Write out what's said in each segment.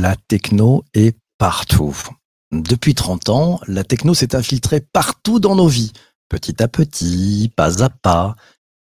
La techno est partout. Depuis 30 ans, la techno s'est infiltrée partout dans nos vies, petit à petit, pas à pas.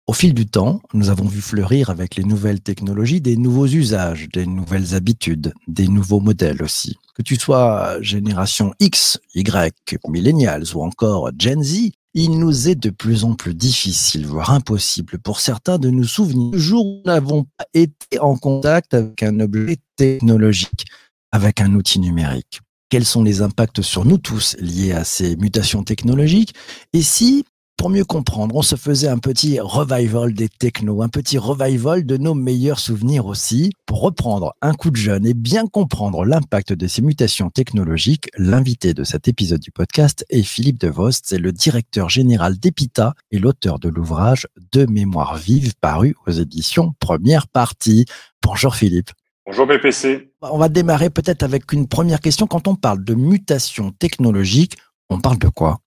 Au fil du temps, nous avons vu fleurir avec les nouvelles technologies des nouveaux usages, des nouvelles habitudes, des nouveaux modèles aussi. Que tu sois génération X, Y, millennials ou encore Gen Z, il nous est de plus en plus difficile, voire impossible pour certains de nous souvenir du jour où nous n'avons pas été en contact avec un objet technologique, avec un outil numérique. Quels sont les impacts sur nous tous liés à ces mutations technologiques? Et si, pour mieux comprendre, on se faisait un petit revival des technos, un petit revival de nos meilleurs souvenirs aussi, pour reprendre un coup de jeune et bien comprendre l'impact de ces mutations technologiques, l'invité de cet épisode du podcast est Philippe Devost, c'est le directeur général d'EPITA et l'auteur de l'ouvrage De mémoire vive paru aux éditions Première Partie. Bonjour Philippe. Bonjour BPC. On va démarrer peut-être avec une première question. Quand on parle de mutation technologique, on parle de quoi?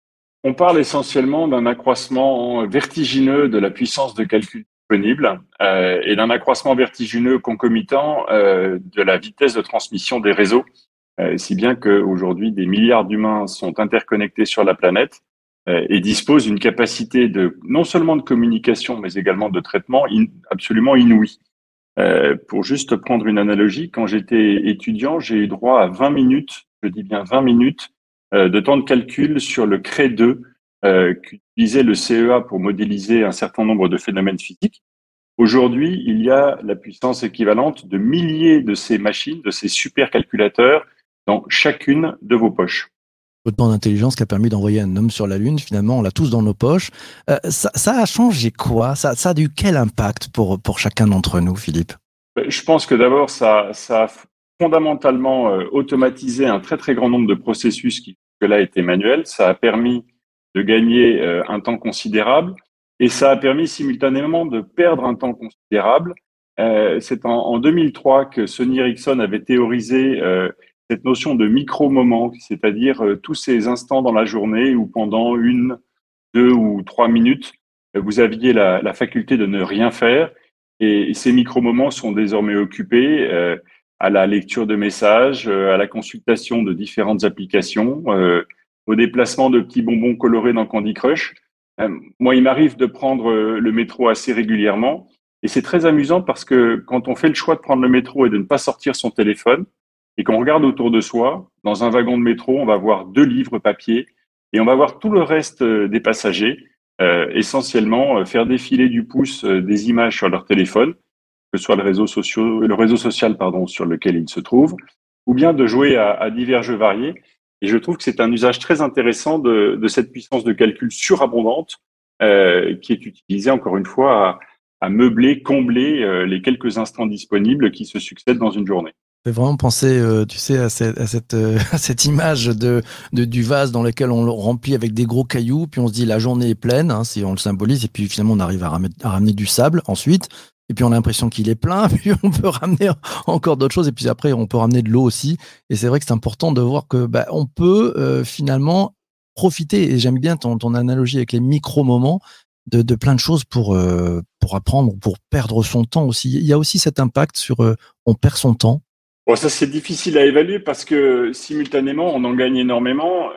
On parle essentiellement d'un accroissement vertigineux de la puissance de calcul disponible euh, et d'un accroissement vertigineux concomitant euh, de la vitesse de transmission des réseaux, euh, si bien qu'aujourd'hui des milliards d'humains sont interconnectés sur la planète et disposent d'une capacité de non seulement de communication mais également de traitement absolument inouïe. Pour juste prendre une analogie, quand j'étais étudiant, j'ai eu droit à 20 minutes, je dis bien 20 minutes, de temps de calcul sur le CRE 2 euh, qu'utilisait le CEA pour modéliser un certain nombre de phénomènes physiques. Aujourd'hui, il y a la puissance équivalente de milliers de ces machines, de ces supercalculateurs dans chacune de vos poches. Autant d'intelligence qui a permis d'envoyer un homme sur la Lune, finalement, on l'a tous dans nos poches. Euh, ça, ça a changé quoi? Ça, ça a eu quel impact pour, pour chacun d'entre nous, Philippe? Je pense que d'abord, ça, ça a fondamentalement euh, automatisé un très très grand nombre de processus qui là étaient manuels. Ça a permis de gagner euh, un temps considérable et ça a permis simultanément de perdre un temps considérable. Euh, C'est en, en 2003 que Sony Ericsson avait théorisé euh, cette notion de micro-moment, c'est-à-dire tous ces instants dans la journée où pendant une, deux ou trois minutes, vous aviez la, faculté de ne rien faire. Et ces micro-moments sont désormais occupés à la lecture de messages, euh, à la consultation de différentes applications, euh, au déplacement de petits bonbons colorés dans Candy Crush. Euh, moi, il m'arrive de prendre le métro assez régulièrement. Et c'est très amusant parce que quand on fait le choix de prendre le métro et de ne pas sortir son téléphone, et qu'on regarde autour de soi, dans un wagon de métro, on va voir deux livres papier et on va voir tout le reste des passagers, essentiellement faire défiler du pouce des images sur leur téléphone, que ce soit le réseau, social, pardon, sur lequel ils se trouvent, ou bien de jouer à, divers jeux variés. Et je trouve que c'est un usage très intéressant de, cette puissance de calcul surabondante euh, qui est utilisée encore une fois à, meubler, combler euh, les quelques instants disponibles qui se succèdent dans une journée. Fait vraiment penser, euh, tu sais, à cette, à cette, image de, du vase dans lequel on le remplit avec des gros cailloux, puis on se dit la journée est pleine, hein, si on le symbolise, et puis finalement on arrive à ramener du sable ensuite, et puis on a l'impression qu'il est plein, puis on peut ramener encore d'autres choses, et puis après on peut ramener de l'eau aussi. Et c'est vrai que c'est important de voir que bah, on peut euh, finalement profiter, et j'aime bien ton, analogie avec les micro-moments, de, de plein de choses pour, euh, pour apprendre, pour perdre son temps aussi. Il y a aussi cet impact sur euh, on perd son temps. Bon, ça c'est difficile à évaluer parce que simultanément on en gagne énormément.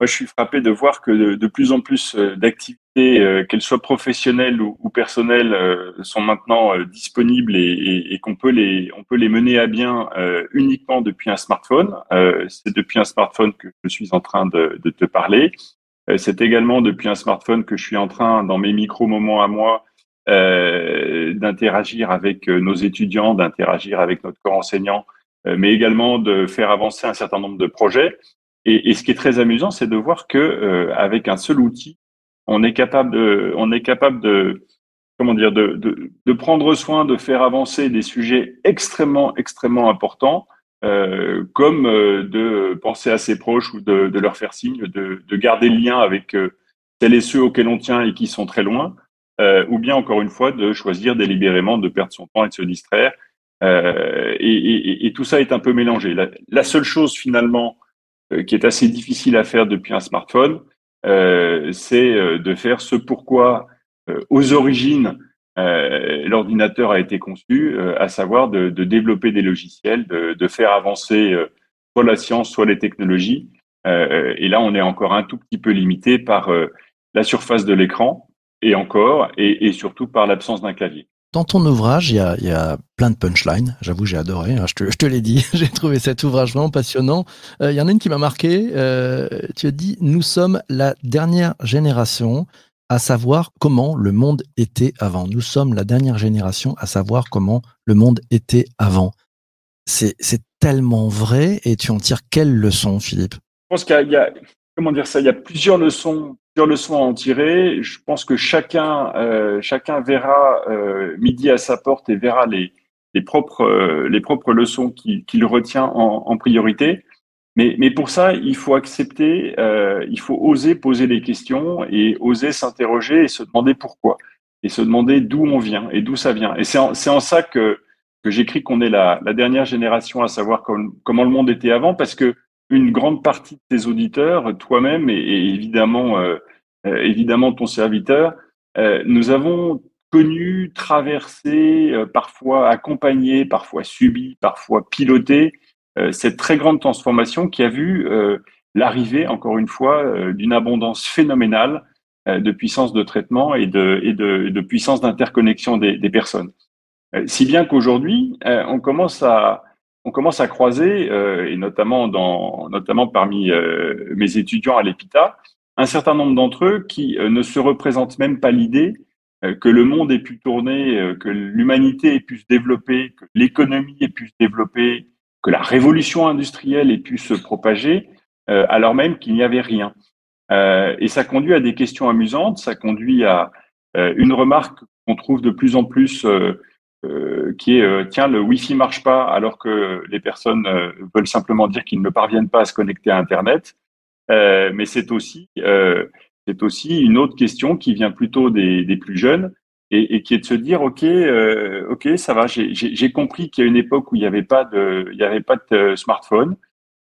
Moi, je suis frappé de voir que de, de plus en plus d'activités, euh, qu'elles soient professionnelles ou, personnelles, euh, sont maintenant euh, disponibles et, qu'on peut les, on peut les mener à bien uniquement depuis un smartphone. C'est depuis un smartphone que je suis en train de, te parler. C'est également depuis un smartphone que je suis en train, dans mes micro-moments à moi, d'interagir avec nos étudiants, d'interagir avec notre corps enseignant, mais également de faire avancer un certain nombre de projets. Et, et ce qui est très amusant, c'est de voir que avec un seul outil, on est capable de, on est capable de, comment dire, de, de, de prendre soin, de faire avancer des sujets extrêmement, extrêmement importants, euh, comme euh, de penser à ses proches ou de, de leur faire signe, de, de garder le lien avec euh, celles et ceux auxquels on tient et qui sont très loin, euh, ou bien encore une fois de choisir délibérément de perdre son temps et de se distraire. Euh, et, et, et tout ça est un peu mélangé. La, la seule chose finalement euh, qui est assez difficile à faire depuis un smartphone, euh, c'est euh, de faire ce pourquoi aux origines, l'ordinateur a été conçu, à savoir de, développer des logiciels, de, de faire avancer soit la science, soit les technologies. et là, on est encore un tout petit peu limité par la surface de l'écran et encore, et, surtout par l'absence d'un clavier. Dans ton ouvrage, il y a, plein de punchlines. J'avoue, j'ai adoré. Hein, je te, l'ai dit. j'ai trouvé cet ouvrage vraiment passionnant. Euh, il y en a une qui m'a marqué. Euh, tu as dit Nous sommes la dernière génération à savoir comment le monde était avant. Nous sommes la dernière génération à savoir comment le monde était avant. C'est tellement vrai et tu en tires quelle leçon, Philippe? Je pense qu'il y a, comment dire ça, il y a plusieurs leçons leçons à en tirer. Je pense que chacun, euh, chacun verra euh, midi à sa porte et verra les, les propres, euh, les propres leçons qu'il retient en, en, priorité. Mais, mais pour ça, il faut accepter, il faut oser poser les questions et oser s'interroger et se demander pourquoi et se demander d'où on vient et d'où ça vient. Et c'est en, en, ça que, que j'écris qu'on est la, la, dernière génération à savoir comment le monde était avant, parce que une grande partie de tes auditeurs, toi-même et, évidemment euh, euh, évidemment ton serviteur, euh, nous avons connu, traversé, parfois accompagné, parfois subi, parfois piloté cette très grande transformation qui a vu l'arrivée, encore une fois, d'une abondance phénoménale de puissance de traitement et de, et de, de puissance d'interconnexion des, des, personnes. si bien qu'aujourd'hui, on commence à on commence à croiser, euh, et notamment, dans, notamment parmi euh, mes étudiants à l'EPITA, un certain nombre d'entre eux qui euh, ne se représentent même pas l'idée que le monde ait pu tourner, que l'humanité ait pu se développer, que l'économie ait pu se développer, que la révolution industrielle ait pu se propager, alors même qu'il n'y avait rien. et ça conduit à des questions amusantes, ça conduit à une remarque qu'on trouve de plus en plus euh, qui est euh, tiens le Wi-Fi marche pas alors que les personnes euh, veulent simplement dire qu'ils ne parviennent pas à se connecter à Internet. mais c'est aussi c'est aussi une autre question qui vient plutôt des, des plus jeunes et, et, qui est de se dire ok ok ça va j'ai compris qu'il y a une époque où il n'y avait pas de il y avait pas de smartphone.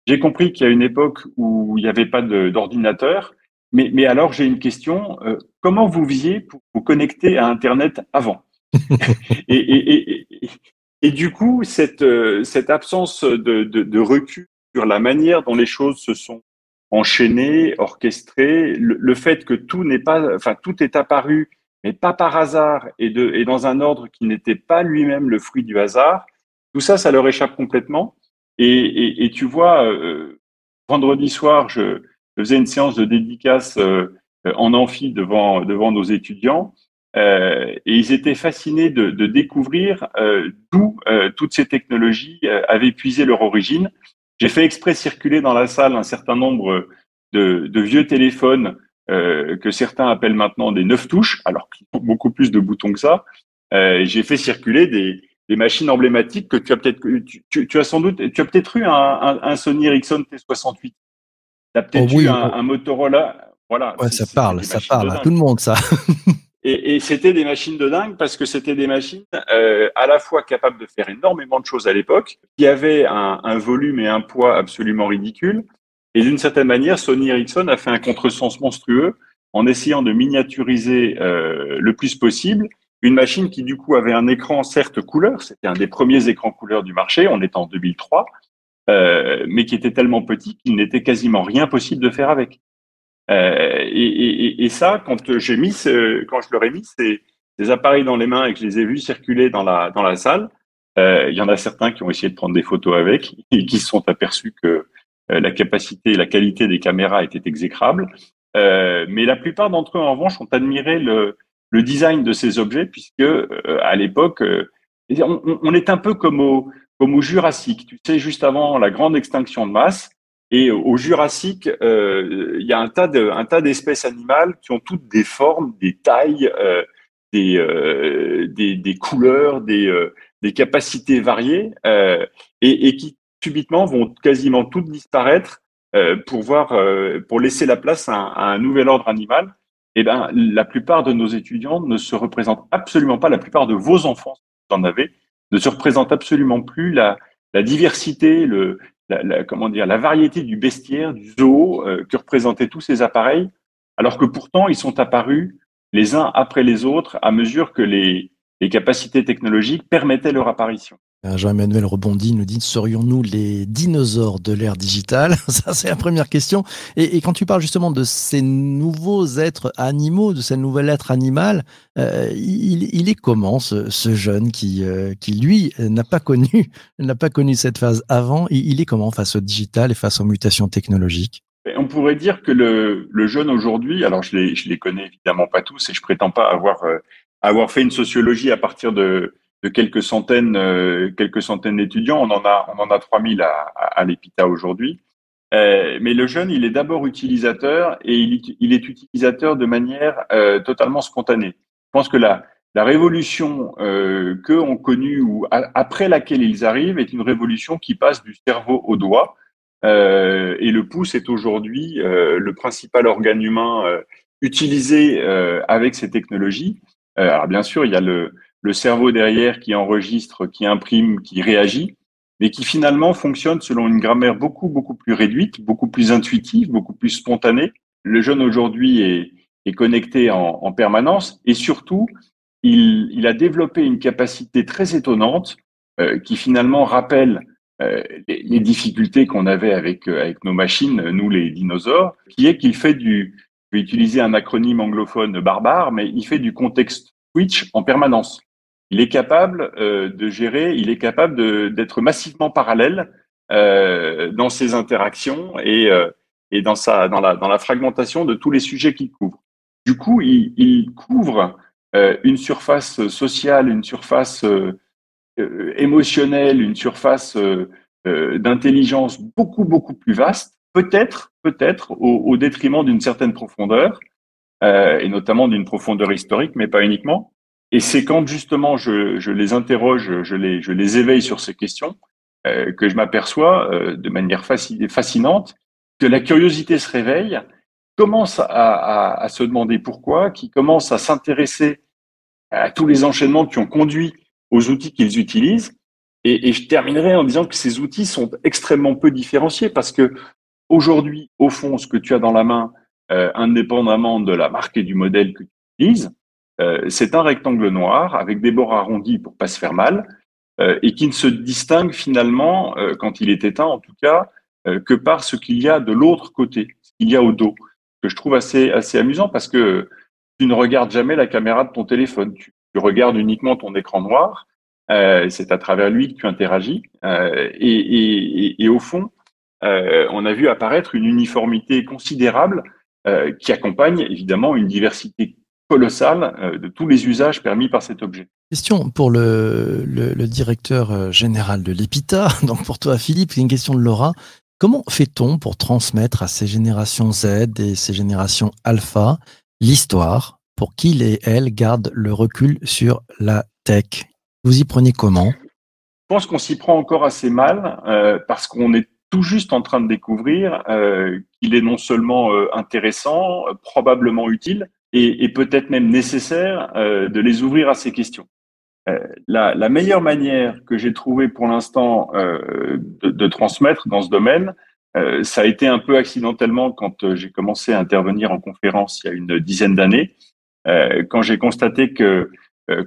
J'ai compris qu'il y a une époque où il n'y avait pas d'ordinateur. Mais, mais alors j'ai une question comment vous faisiez pour vous connecter à Internet avant? et, du coup, cette, euh, absence de, recul sur la manière dont les choses se sont enchaînées, orchestrées, le, fait que tout n'est pas, enfin, tout est apparu, mais pas par hasard et, dans un ordre qui n'était pas lui-même le fruit du hasard, tout ça, ça leur échappe complètement. Et, tu vois, euh, vendredi soir, je, faisais une séance de dédicace euh, en amphi devant nos étudiants. Euh, et ils étaient fascinés de, de découvrir euh, d'où euh, toutes ces technologies avaient puisé leur origine. J'ai fait exprès circuler dans la salle un certain nombre de, de vieux téléphones que certains appellent maintenant des neuf touches, alors qu'ils ont beaucoup plus de boutons que ça. J'ai fait circuler des, des, machines emblématiques que tu as peut-être, tu, tu, as sans doute, tu as peut-être eu un, un, un, Sony Ericsson T68. Tu as peut-être oh eu un, un, Motorola. Voilà. Ouais, ça parle, ça parle à tout le monde, ça. Et, et c'était des machines de dingue parce que c'était des machines euh, à la fois capables de faire énormément de choses à l'époque, qui avaient un, volume et un poids absolument ridicules. Et d'une certaine manière, Sony Ericsson a fait un contresens monstrueux en essayant de miniaturiser euh, le plus possible une machine qui du coup avait un écran certes couleur, c'était un des premiers écrans couleur du marché, on est en 2003, euh, mais qui était tellement petit qu'il n'était quasiment rien possible de faire avec. Euh, et, et, et, ça, quand j'ai mis, ce, quand je leur ai mis ces, ces, appareils dans les mains et que je les ai vus circuler dans la dans la salle, euh, il y en a certains qui ont essayé de prendre des photos avec et qui se sont aperçus que euh, la capacité et la qualité des caméras étaient exécrables. Euh, mais la plupart d'entre eux, en revanche, ont admiré le, le design de ces objets puisque euh, à l'époque, on, on, est un peu comme au, comme au Jurassique. Tu sais, juste avant la grande extinction de masse, et au Jurassique, euh, il y a un tas de, un tas d'espèces animales qui ont toutes des formes, des tailles, euh, des, euh, des, des, couleurs, des, des capacités variées, et, qui subitement vont quasiment toutes disparaître pour voir, pour laisser la place à un, nouvel ordre animal. Eh ben, la plupart de nos étudiants ne se représentent absolument pas. La plupart de vos enfants, si vous en avez, ne se représentent absolument plus la, la diversité, le, la, comment dire, la variété du bestiaire, du zoo euh, que représentaient tous ces appareils, alors que pourtant ils sont apparus les uns après les autres à mesure que les, les capacités technologiques permettaient leur apparition. Euh, Jean-Emmanuel rebondit, nous dit serions-nous les dinosaures de l'ère digitale Ça, c'est la première question. Et, quand tu parles justement de ces nouveaux êtres animaux, de ce nouvel être animal, euh, il, est comment ce, jeune qui, euh, qui lui n'a pas connu n'a pas connu cette phase avant il, il, est comment face au digital et face aux mutations technologiques? On pourrait dire que le, jeune aujourd'hui, alors je les, les connais évidemment pas tous et je prétends pas avoir euh, avoir fait une sociologie à partir de de quelques centaines, euh, quelques centaines d'étudiants. On en a, on en a 3000 à, à, à l'EPITA aujourd'hui. Euh, mais le jeune, il est d'abord utilisateur et il, il, est utilisateur de manière euh, totalement spontanée. Je pense que la, la révolution euh, qu'eux ont connue ou après laquelle ils arrivent est une révolution qui passe du cerveau au doigt. Euh, et le pouce est aujourd'hui euh, le principal organe humain euh, utilisé avec ces technologies. alors bien sûr, il y a le, le cerveau derrière qui enregistre, qui imprime, qui réagit, mais qui finalement fonctionne selon une grammaire beaucoup, beaucoup plus réduite, beaucoup plus intuitive, beaucoup plus spontanée. Le jeune aujourd'hui est, connecté en, en, permanence et surtout, il, a développé une capacité très étonnante euh, qui finalement rappelle euh, les, difficultés qu'on avait avec, euh, avec nos machines, nous les dinosaures, qui est qu'il fait du, je vais utiliser un acronyme anglophone barbare, mais il fait du contexte switch en permanence il est capable euh, de gérer, il est capable d'être massivement parallèle euh, dans ses interactions et, euh, dans, la, fragmentation de tous les sujets qu'il couvre. Du coup, il, couvre une surface sociale, une surface émotionnelle, une surface d'intelligence beaucoup, beaucoup plus vaste, peut-être, peut-être au, détriment d'une certaine profondeur, et notamment d'une profondeur historique, mais pas uniquement. Et c'est quand justement je, les interroge, je les, éveille sur ces questions, euh, que je m'aperçois euh, de manière fascinante que la curiosité se réveille, commence à, se demander pourquoi, qui commence à s'intéresser à tous les enchaînements qui ont conduit aux outils qu'ils utilisent. Et, et, je terminerai en disant que ces outils sont extrêmement peu différenciés parce que aujourd'hui, au fond, ce que tu as dans la main, euh, indépendamment de la marque et du modèle que tu utilises, euh, c'est un rectangle noir avec des bords arrondis pour pas se faire mal euh, et qui ne se distingue finalement, euh, quand il est éteint en tout cas, que par ce qu'il y a de l'autre côté, ce qu'il y a au dos, que je trouve assez, assez amusant parce que tu ne regardes jamais la caméra de ton téléphone, tu, regardes uniquement ton écran noir, c'est à travers lui que tu interagis et, et, et, au fond, on a vu apparaître une uniformité considérable qui accompagne évidemment une diversité colossal euh, de tous les usages permis par cet objet. Question pour le, le, le directeur euh, général de l'EPITA, donc pour toi Philippe, c'est une question de Laura. Comment fait-on pour transmettre à ces générations Z et ces générations alpha l'histoire pour qu'ils et elles gardent le recul sur la tech? Vous y prenez comment? Je pense qu'on s'y prend encore assez mal euh, parce qu'on est tout juste en train de découvrir euh, qu'il est non seulement euh, intéressant, probablement utile, et, et peut-être même nécessaire euh, de les ouvrir à ces questions. Euh, la, la, meilleure manière que j'ai trouvé pour l'instant euh, de, de, transmettre dans ce domaine, euh, ça a été un peu accidentellement quand euh, j'ai commencé à intervenir en conférence il y a une dizaine d'années, euh, quand j'ai constaté que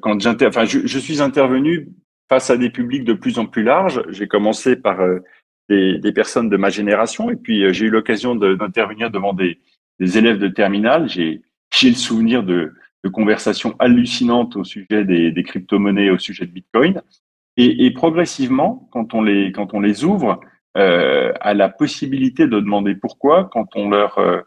quand j'inter, enfin, je, je, suis intervenu face à des publics de plus en plus larges. J'ai commencé par des, des, personnes de ma génération et puis j'ai eu l'occasion d'intervenir devant des, des élèves de terminale. J'ai j'ai le souvenir de, conversations hallucinantes au sujet des, crypto-monnaies, au sujet de Bitcoin. Et, progressivement, quand on les, quand on les ouvre euh, à la possibilité de demander pourquoi, quand on leur, euh,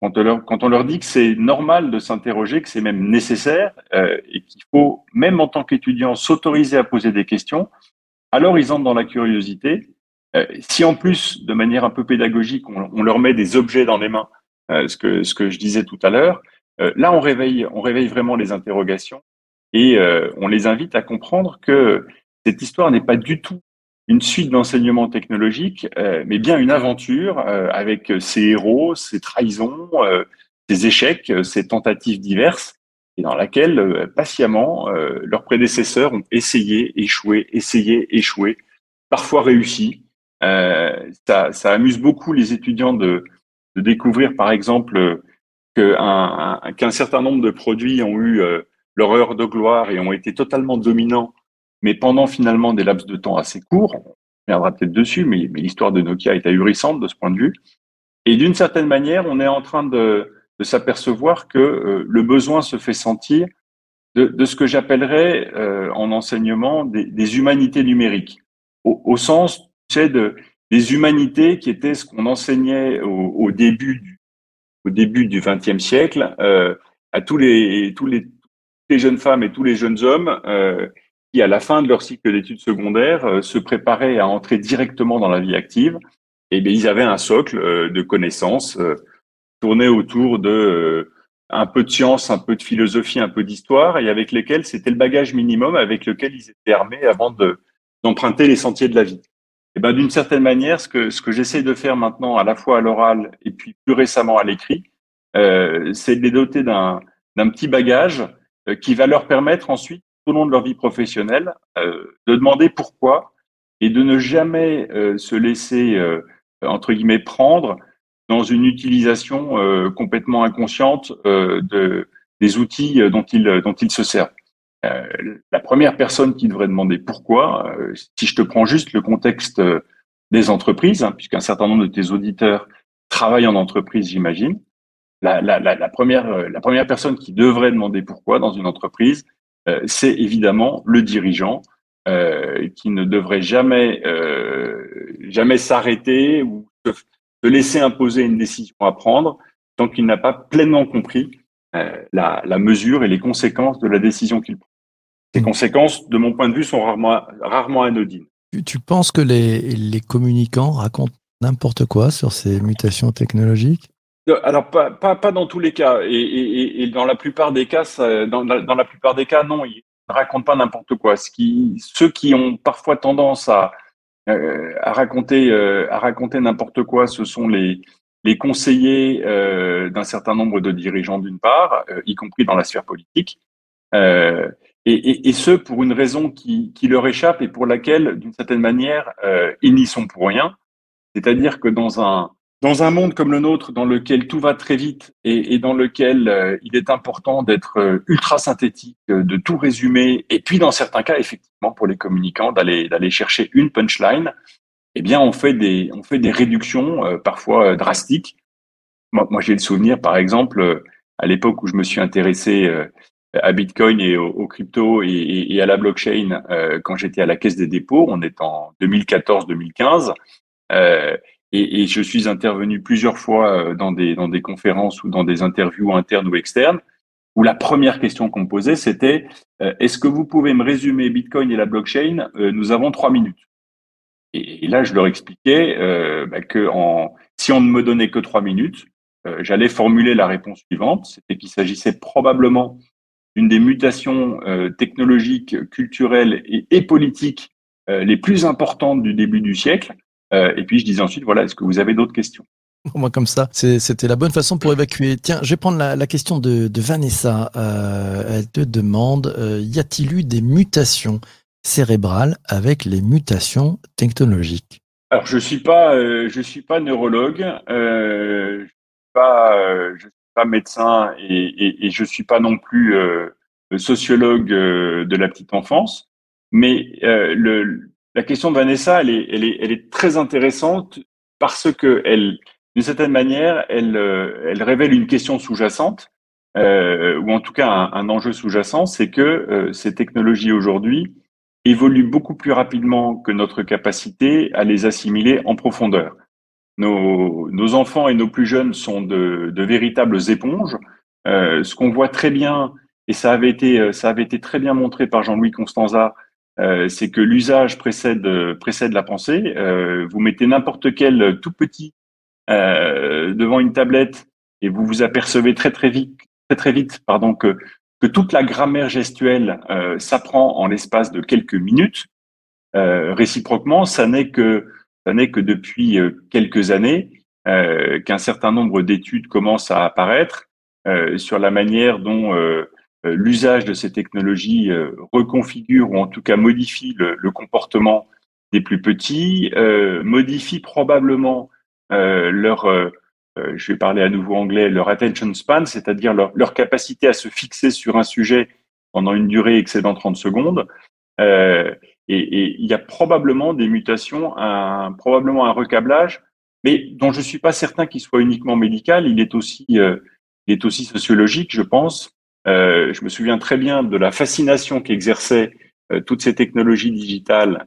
quand on leur, quand on leur dit que c'est normal de s'interroger, que c'est même nécessaire euh, et qu'il faut, même en tant qu'étudiant, s'autoriser à poser des questions, alors ils entrent dans la curiosité. Si en plus, de manière un peu pédagogique, on, on leur met des objets dans les mains, ce, que, ce que je disais tout à l'heure, là, on réveille, on réveille vraiment les interrogations et euh, on les invite à comprendre que cette histoire n'est pas du tout une suite d'enseignements technologiques, euh, mais bien une aventure avec ses héros, ses trahisons, ses échecs, ses tentatives diverses, et dans laquelle patiemment leurs prédécesseurs ont essayé, échoué, essayé, échoué, parfois réussi. ça, ça amuse beaucoup les étudiants de, de découvrir, par exemple, qu'un certain nombre de produits ont eu euh, leur heure de gloire et ont été totalement dominants, mais pendant finalement des laps de temps assez courts. On reviendra peut-être dessus, mais, l'histoire de Nokia est ahurissante de ce point de vue. Et d'une certaine manière, on est en train de, s'apercevoir que euh, le besoin se fait sentir de, ce que j'appellerais euh, en enseignement des, humanités numériques, au, sens des humanités qui étaient ce qu'on enseignait au, au, début au début du XXe siècle euh, à tous les jeunes femmes et tous les jeunes hommes euh, qui, à la fin de leur cycle d'études secondaires, euh, se préparaient à entrer directement dans la vie active. Et bien, ils avaient un socle de connaissances tourné autour de un peu de science, un peu de philosophie, un peu d'histoire, et avec lesquels c'était le bagage minimum avec lequel ils étaient armés avant de d'emprunter les sentiers de la vie. Et ben d'une certaine manière, ce que ce que j'essaie de faire maintenant, à la fois à l'oral et puis plus récemment à l'écrit, euh, c'est de les doter d'un d'un petit bagage euh, qui va leur permettre ensuite, tout au long de leur vie professionnelle, euh, de demander pourquoi et de ne jamais euh, se laisser entre guillemets prendre dans une utilisation complètement inconsciente de des outils dont ils dont ils se servent. Euh, la première personne qui devrait demander pourquoi, euh, si je te prends juste le contexte des entreprises, hein, puisqu'un certain nombre de tes auditeurs travaillent en entreprise, j'imagine, la, première, la première personne qui devrait demander pourquoi dans une entreprise, euh, c'est évidemment le dirigeant euh, qui ne devrait jamais, euh, jamais s'arrêter ou se, se, laisser imposer une décision à prendre tant qu'il n'a pas pleinement compris la mesure et les conséquences de la décision qu'il prend. Ces conséquences, de mon point de vue, sont rarement, rarement anodines. Tu, tu penses que les, les communicants racontent n'importe quoi sur ces mutations technologiques? Alors pas, pas, pas dans tous les cas et, et, et dans la plupart des cas ça, dans, dans, la plupart des cas non ils ne racontent pas n'importe quoi. Ce qui ceux qui ont parfois tendance à euh, à raconter euh, à raconter n'importe quoi ce sont les les conseillers euh, d'un certain nombre de dirigeants d'une part euh, y compris dans la sphère politique euh, et, ce pour une raison qui, leur échappe et pour laquelle d'une certaine manière ils n'y sont pour rien c'est-à-dire que dans un dans un monde comme le nôtre, dans lequel tout va très vite et, dans lequel euh, il est important d'être euh, ultra synthétique, euh, de tout résumer, et puis dans certains cas, effectivement, pour les communicants, d'aller chercher une punchline, eh bien, on fait des on fait des réductions euh, parfois drastiques. Moi j'ai le souvenir, par exemple, à l'époque où je me suis intéressé à Bitcoin et aux, cryptos et, à la blockchain quand j'étais à la Caisse des dépôts, on est en 2014-2015. Euh, et, et, je suis intervenu plusieurs fois euh, dans des, dans des conférences ou dans des interviews internes ou externes, où la première question qu'on me posait, c'était euh, est-ce que vous pouvez me résumer Bitcoin et la blockchain euh, Nous avons trois minutes. Et, là, je leur expliquais euh, bah, que en, si on ne me donnait que trois minutes, euh, j'allais formuler la réponse suivante, c'était qu'il s'agissait probablement d'une des mutations technologiques, culturelles et, et politiques les plus importantes du début du siècle, euh, et puis je disais ensuite, voilà, est-ce que vous avez d'autres questions? Moi, comme ça, c'était la bonne façon pour évacuer. Tiens, je vais prendre la, la question de, de Vanessa. Euh, elle te demande euh, y a-t-il eu des mutations cérébrales avec les mutations technologiques? Alors, je suis pas, euh, je suis pas neurologue, euh, je suis pas, euh, je suis médecin et, et, et, je suis pas non plus sociologue de la petite enfance. Mais le, la question de Vanessa, elle est, très intéressante parce que d'une certaine manière, elle, euh, révèle une question sous-jacente, euh, ou en tout cas un, un enjeu sous-jacent, c'est que euh, ces technologies aujourd'hui évoluent beaucoup plus rapidement que notre capacité à les assimiler en profondeur. Nos, nos enfants et nos plus jeunes sont de, de véritables éponges. Euh, ce qu'on voit très bien, et ça avait été, ça avait été très bien montré par Jean-Louis Constanza euh, c'est que l'usage précède précède la pensée. Euh, vous mettez n'importe quel tout petit euh, devant une tablette et vous vous apercevez très très vite très très vite pardon que que toute la grammaire gestuelle s'apprend en l'espace de quelques minutes. réciproquement, ça n'est que ça n'est que depuis quelques années qu'un certain nombre d'études commencent à apparaître sur la manière dont euh, l'usage de ces technologies euh, reconfigure ou en tout cas modifie le, comportement des plus petits, euh, modifie probablement leur je vais parler à nouveau anglais, leur attention span, c'est-à-dire leur, capacité à se fixer sur un sujet pendant une durée excédant 30 secondes. Euh, et, il y a probablement des mutations, un, probablement un recablage, mais dont je suis pas certain qu'il soit uniquement médical. Il est aussi, il est aussi sociologique, je pense. Euh, je me souviens très bien de la fascination qu'exerçaient toutes ces technologies digitales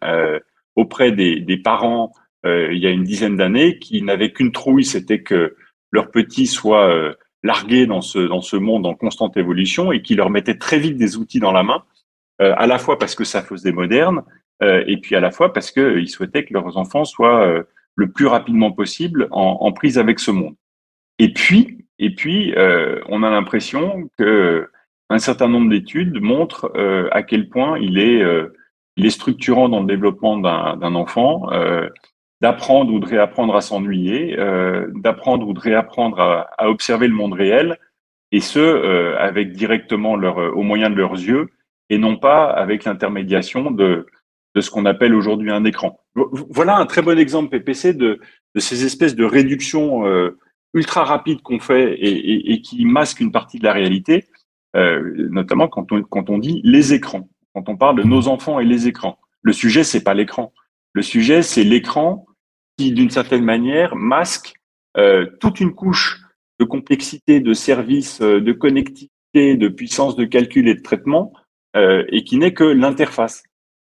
auprès des, des parents euh, il y a une dizaine d'années qui n'avaient qu'une trouille, c'était que leurs petits soient euh, largués dans ce, dans ce monde en constante évolution et qui leur mettaient très vite des outils dans la main, euh, à la fois parce que ça faisait moderne, et puis à la fois parce qu'ils souhaitaient que leurs enfants soient le plus rapidement possible en, prise avec ce monde. Et puis, et puis, on a l'impression que un certain nombre d'études montrent à quel point il est, structurant dans le développement d'un enfant d'apprendre ou de réapprendre à s'ennuyer, euh, d'apprendre ou de réapprendre à, observer le monde réel, et ce, euh, avec directement leur, euh, au moyen de leurs yeux, et non pas avec l'intermédiation de, de ce qu'on appelle aujourd'hui un écran. Voilà un très bon exemple, PPC, de, ces espèces de réductions euh, ultra rapides qu'on fait et, qui masquent une partie de la réalité, euh, notamment quand on, quand on dit les écrans, quand on parle de nos enfants et les écrans. Le sujet, c'est pas l'écran. Le sujet, c'est l'écran qui, d'une certaine manière, masque euh, toute une couche de complexité, de services, de connectivité, de puissance de calcul et de traitement, euh, et qui n'est que l'interface.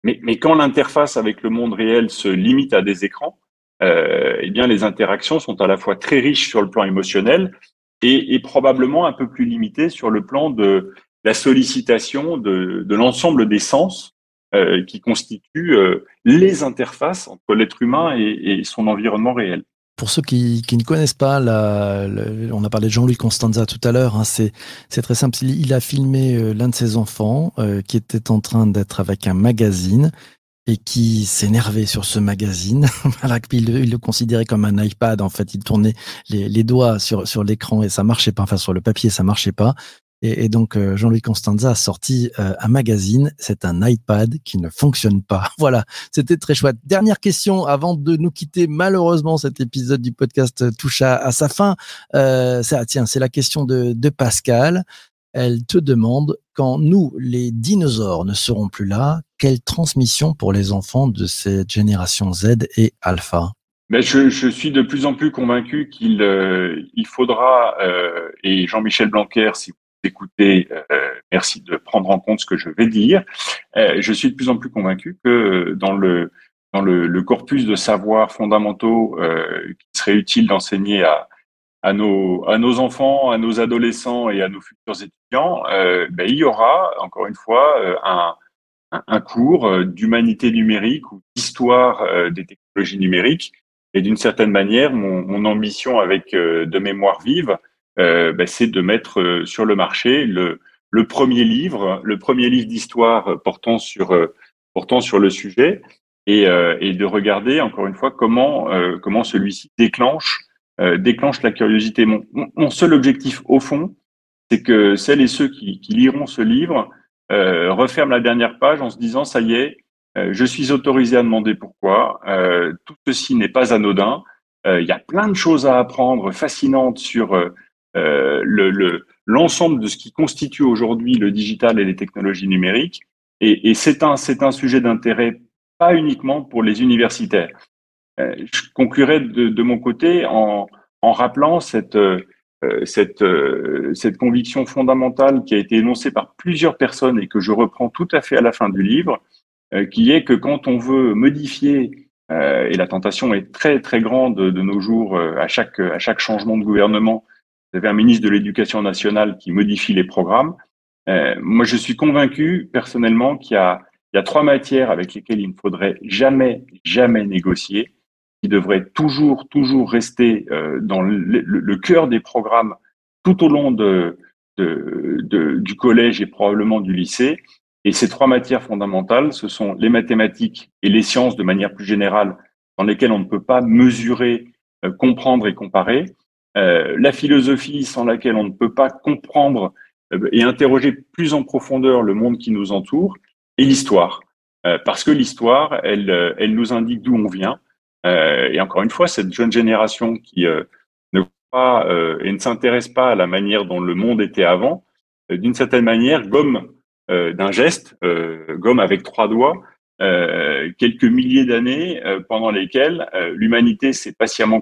Mais, mais quand l'interface avec le monde réel se limite à des écrans, euh, eh bien, les interactions sont à la fois très riches sur le plan émotionnel et, probablement un peu plus limitées sur le plan de la sollicitation de, l'ensemble des sens euh, qui constituent les interfaces entre l'être humain et, son environnement réel. Pour ceux qui, ne connaissent pas, on a parlé de Jean-Louis Constanza tout à l'heure, hein, c'est très simple. Il, a filmé euh, l'un de ses enfants qui était en train d'être avec un magazine et qui s'énervait sur ce magazine, il, il, le considérait comme un iPad. En fait, il tournait les, les doigts sur, sur l'écran et ça marchait pas. Enfin, sur le papier, ça marchait pas. Et, et donc euh, Jean-Louis Constanza a sorti euh, un magazine, c'est un iPad qui ne fonctionne pas. Voilà, c'était très chouette. Dernière question avant de nous quitter. Malheureusement, cet épisode du podcast touche à, à sa fin. Euh, ça, tiens, c'est la question de, de Pascal. Elle te demande quand nous, les dinosaures, ne serons plus là, quelle transmission pour les enfants de cette génération Z et Alpha? Mais je, je, suis de plus en plus convaincu qu'il euh, il faudra, euh, et Jean-Michel Blanquer, si écoutez, euh, merci de prendre en compte ce que je vais dire. Euh, je suis de plus en plus convaincu que dans le dans le, corpus de savoirs fondamentaux euh, qui serait utile d'enseigner à à nos à nos enfants, à nos adolescents et à nos futurs étudiants, ben, il y aura encore une fois un un cours d'humanité numérique ou d'histoire des technologies numériques. Et d'une certaine manière, mon ambition avec de mémoire vive, euh, ben, c'est de mettre euh, sur le marché le, premier livre, le premier livre d'histoire portant sur euh, portant sur le sujet et, de regarder encore une fois comment comment celui-ci déclenche déclenche la curiosité. Mon, seul objectif au fond, c'est que celles et ceux qui, liront ce livre euh, referment la dernière page en se disant ça y est, je suis autorisé à demander pourquoi. tout ceci n'est pas anodin. Il y a plein de choses à apprendre fascinantes sur euh, le, l'ensemble de ce qui constitue aujourd'hui le digital et les technologies numériques. Et, et c'est un, un sujet d'intérêt pas uniquement pour les universitaires. Euh, je conclurai de, de, mon côté en, en rappelant cette, euh, cette, cette conviction fondamentale qui a été énoncée par plusieurs personnes et que je reprends tout à fait à la fin du livre, qui est que quand on veut modifier et la tentation est très très grande de nos jours à chaque à chaque changement de gouvernement vous avez un ministre de l'Éducation nationale qui modifie les programmes. Euh, moi, je suis convaincu personnellement qu'il y a, trois matières avec lesquelles il ne faudrait jamais, jamais négocier, qui devraient toujours, toujours rester euh, dans le, cœur des programmes tout au long du collège et probablement du lycée. Et ces trois matières fondamentales, ce sont les mathématiques et les sciences de manière plus générale, dans lesquelles on ne peut pas mesurer, euh, comprendre et comparer. Euh, la philosophie sans laquelle on ne peut pas comprendre euh, et interroger plus en profondeur le monde qui nous entoure, et l'histoire. Euh, parce que l'histoire, elle, elle nous indique d'où on vient. et encore une fois, cette jeune génération qui ne pas euh, et ne s'intéresse pas à la manière dont le monde était avant, d'une certaine manière, gomme d'un geste, gomme avec trois doigts, quelques milliers d'années pendant lesquelles l'humanité s'est patiemment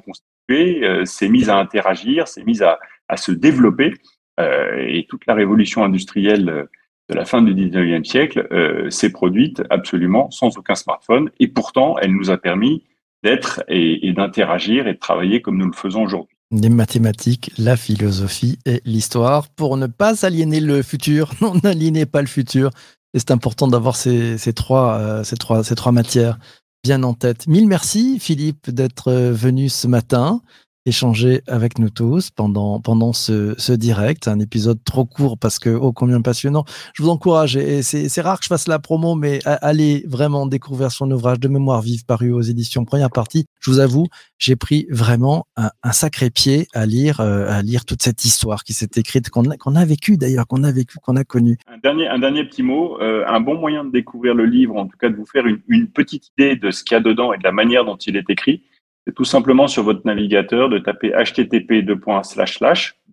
constituée, s'est mise à interagir, s'est mise à, à se développer, et toute la révolution industrielle de la fin du 19e siècle s'est produite absolument sans aucun smartphone, et pourtant elle nous a permis d'être et, d'interagir et de travailler comme nous le faisons aujourd'hui les mathématiques, la philosophie et l'histoire pour ne pas aliéner le futur. Non, n'aliénez pas le futur. Et c'est important d'avoir ces, ces, trois, euh, ces, trois, ces trois matières bien en tête. Mille merci, Philippe, d'être venu ce matin échanger avec nous tous pendant, pendant ce, direct. Un épisode trop court parce que, oh, combien passionnant. Je vous encourage, et c'est rare que je fasse la promo, mais allez vraiment découvrir son ouvrage de mémoire vive paru aux éditions première partie. Je vous avoue, j'ai pris vraiment un, sacré pied à lire, euh, à lire toute cette histoire qui s'est écrite, qu'on a, qu'on a vécu d'ailleurs, qu'on a vécu, qu'on a connu. Un dernier, un dernier petit mot, euh, un bon moyen de découvrir le livre, en tout cas de vous faire une petite idée de ce qu'il y a dedans et de la manière dont il est écrit c'est tout simplement sur votre navigateur de taper http deux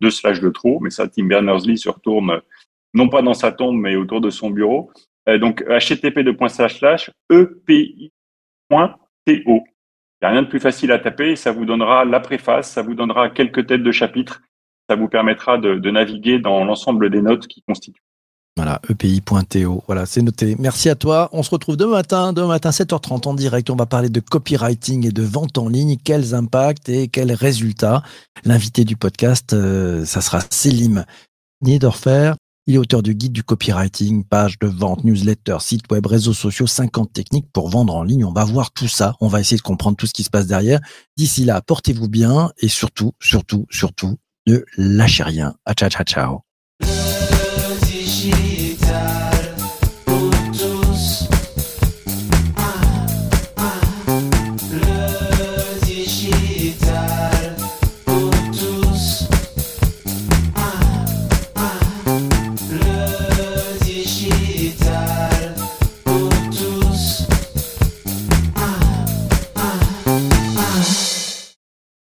deux slash de trop, mais ça, Tim Berners-Lee se retourne non pas dans sa tombe, mais autour de son bureau. Euh, donc http epi.to. Il n'y a rien de plus facile à taper, ça vous donnera la préface, ça vous donnera quelques têtes de chapitres, ça vous permettra de naviguer dans l'ensemble des notes qui constituent voilà, epi.to. Voilà, c'est noté. Merci à toi. On se retrouve demain matin, demain matin, 7h30 en direct. On va parler de copywriting et de vente en ligne. Quels impacts et quels résultats? L'invité du podcast, euh, ça sera Selim Niederfer. Il est auteur du guide du copywriting, page de vente, newsletter, site web, réseaux sociaux, 50 techniques pour vendre en ligne. On va voir tout ça. On va essayer de comprendre tout ce qui se passe derrière. D'ici là, portez-vous bien et surtout, surtout, surtout, ne lâchez rien. ciao, ciao, ciao.